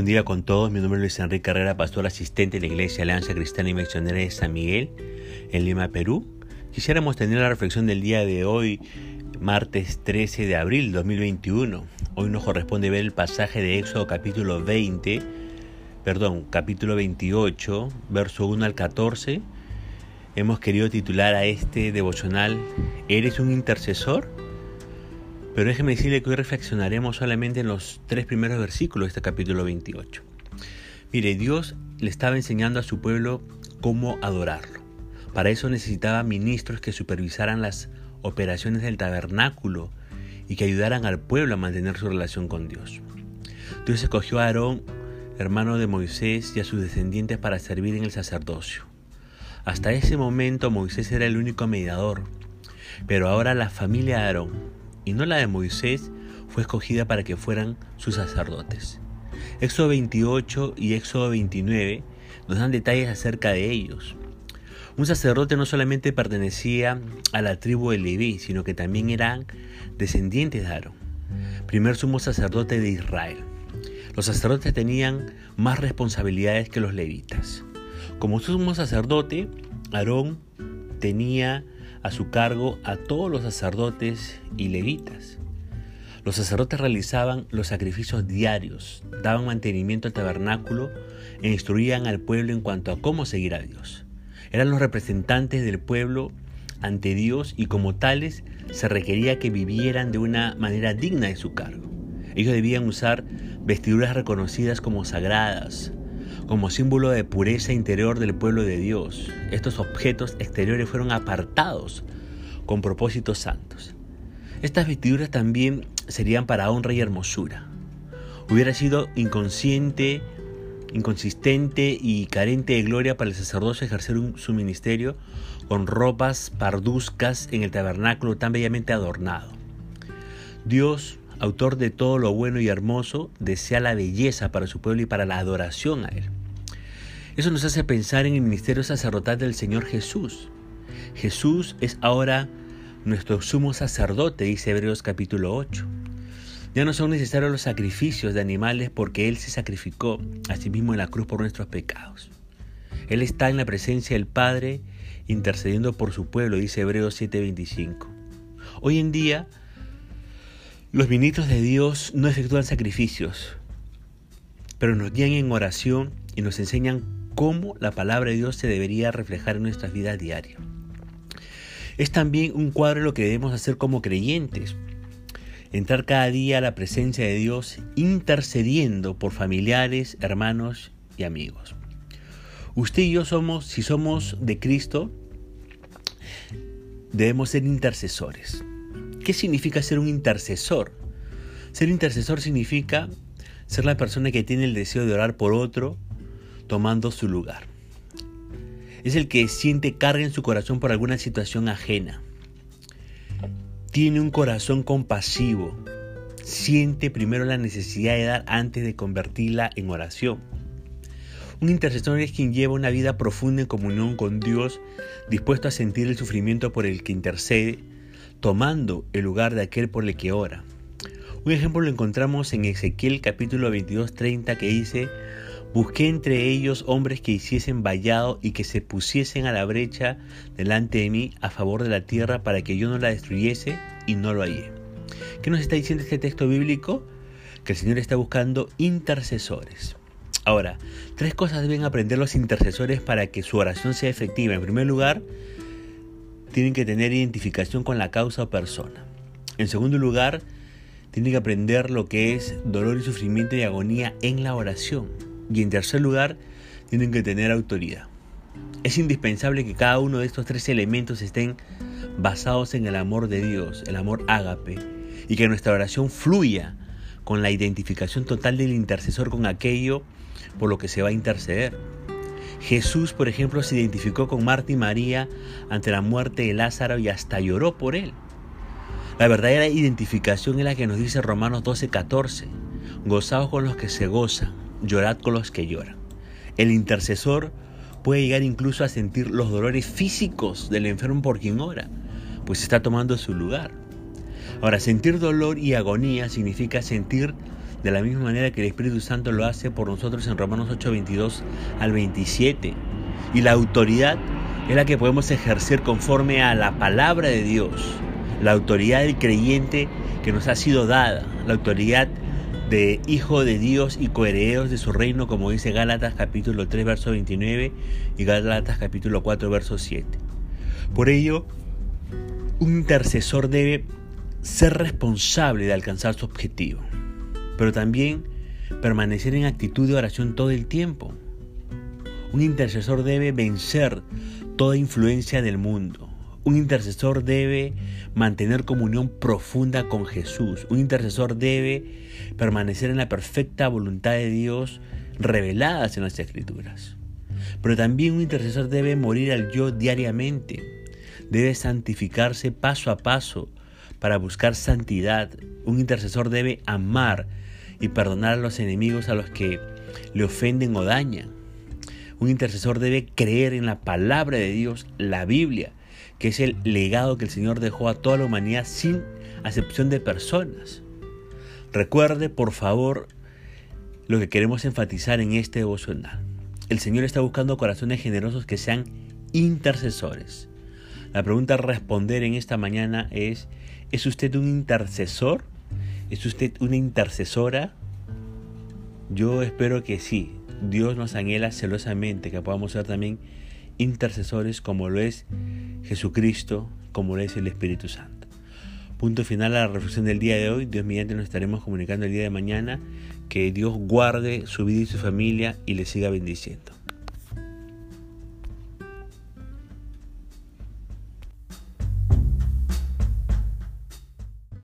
Buen día con todos, mi nombre es Luis Enrique Carrera, pastor asistente de la Iglesia Alianza Cristiana y Misionera de San Miguel, en Lima, Perú. Quisiéramos tener la reflexión del día de hoy, martes 13 de abril 2021. Hoy nos corresponde ver el pasaje de Éxodo capítulo 20, perdón, capítulo 28, verso 1 al 14. Hemos querido titular a este devocional, ¿Eres un intercesor? Pero déjeme decirle que hoy reflexionaremos solamente en los tres primeros versículos de este capítulo 28. Mire, Dios le estaba enseñando a su pueblo cómo adorarlo. Para eso necesitaba ministros que supervisaran las operaciones del tabernáculo y que ayudaran al pueblo a mantener su relación con Dios. Dios escogió a Aarón, hermano de Moisés, y a sus descendientes para servir en el sacerdocio. Hasta ese momento Moisés era el único mediador, pero ahora la familia de Aarón, y no la de Moisés, fue escogida para que fueran sus sacerdotes. Éxodo 28 y Éxodo 29 nos dan detalles acerca de ellos. Un sacerdote no solamente pertenecía a la tribu de Leví, sino que también eran descendientes de Aarón, primer sumo sacerdote de Israel. Los sacerdotes tenían más responsabilidades que los levitas. Como sumo sacerdote, Aarón tenía a su cargo a todos los sacerdotes y levitas. Los sacerdotes realizaban los sacrificios diarios, daban mantenimiento al tabernáculo e instruían al pueblo en cuanto a cómo seguir a Dios. Eran los representantes del pueblo ante Dios y como tales se requería que vivieran de una manera digna de su cargo. Ellos debían usar vestiduras reconocidas como sagradas, como símbolo de pureza interior del pueblo de Dios. Estos objetos exteriores fueron apartados con propósitos santos. Estas vestiduras también serían para honra y hermosura. Hubiera sido inconsciente, inconsistente y carente de gloria para el sacerdocio ejercer su ministerio con ropas parduzcas en el tabernáculo tan bellamente adornado. Dios, autor de todo lo bueno y hermoso, desea la belleza para su pueblo y para la adoración a Él. Eso nos hace pensar en el ministerio sacerdotal del Señor Jesús. Misterios es ahora nuestro sumo sacerdote, dice Hebreos capítulo 8. Ya no son necesarios los sacrificios de animales porque Él se sacrificó a sí mismo en la cruz por nuestros pecados. Él está en la presencia del Padre intercediendo por su pueblo, dice Hebreos 7:25. Hoy en día, los ministros de Dios no efectúan sacrificios, pero nos guían en oración y nos enseñan cómo la palabra de Dios se debería reflejar en nuestras vidas diarias. Es también un cuadro de lo que debemos hacer como creyentes. Entrar cada día a la presencia de Dios intercediendo por familiares, hermanos y amigos. Usted y yo somos, si somos de Cristo, debemos ser intercesores. ¿Qué significa ser un intercesor? Ser intercesor significa ser la persona que tiene el deseo de orar por otro, tomando su lugar. Es el que siente carga en su corazón por alguna situación ajena. Tiene un corazón compasivo. Siente primero la necesidad de dar antes de convertirla en oración. Un intercesor es quien lleva una vida profunda en comunión con Dios, dispuesto a sentir el sufrimiento por el que intercede, tomando el lugar de aquel por el que ora. Un ejemplo lo encontramos en Ezequiel capítulo 22, 30 que dice, Busqué entre ellos hombres que hiciesen vallado y que se pusiesen a la brecha delante de mí a favor de la tierra para que yo no la destruyese y no lo hallé. ¿Qué nos está diciendo este texto bíblico? Que el Señor está buscando intercesores. Ahora, tres cosas deben aprender los intercesores para que su oración sea efectiva. En primer lugar, tienen que tener identificación con la causa o persona. En segundo lugar, tienen que aprender lo que es dolor y sufrimiento y agonía en la oración. Y en tercer lugar, tienen que tener autoridad. Es indispensable que cada uno de estos tres elementos estén basados en el amor de Dios, el amor ágape, y que nuestra oración fluya con la identificación total del intercesor con aquello por lo que se va a interceder. Jesús, por ejemplo, se identificó con Marta y María ante la muerte de Lázaro y hasta lloró por él. La verdadera identificación es la que nos dice Romanos 12:14. Gozaos con los que se gozan, llorad con los que lloran. El intercesor puede llegar incluso a sentir los dolores físicos del enfermo por quien ora, pues está tomando su lugar. Ahora, sentir dolor y agonía significa sentir de la misma manera que el Espíritu Santo lo hace por nosotros en Romanos 8, 22 al 27. Y la autoridad es la que podemos ejercer conforme a la palabra de Dios, la autoridad del creyente que nos ha sido dada, la autoridad de hijo de Dios y coherederos de su reino, como dice Gálatas capítulo 3, verso 29 y Gálatas capítulo 4, verso 7. Por ello, un intercesor debe ser responsable de alcanzar su objetivo, pero también permanecer en actitud de oración todo el tiempo. Un intercesor debe vencer toda influencia del mundo. Un intercesor debe mantener comunión profunda con Jesús. Un intercesor debe permanecer en la perfecta voluntad de Dios reveladas en las Escrituras. Pero también un intercesor debe morir al yo diariamente. Debe santificarse paso a paso para buscar santidad. Un intercesor debe amar y perdonar a los enemigos a los que le ofenden o dañan. Un intercesor debe creer en la palabra de Dios, la Biblia, que es el legado que el Señor dejó a toda la humanidad sin acepción de personas. Recuerde, por favor, lo que queremos enfatizar en este devocional. El Señor está buscando corazones generosos que sean intercesores. La pregunta a responder en esta mañana es, ¿es usted un intercesor? ¿Es usted una intercesora? Yo espero que sí. Dios nos anhela celosamente que podamos ser también intercesores como lo es Jesucristo, como lo es el Espíritu Santo. Punto final a la reflexión del día de hoy. Dios mediante nos estaremos comunicando el día de mañana. Que Dios guarde su vida y su familia y le siga bendiciendo.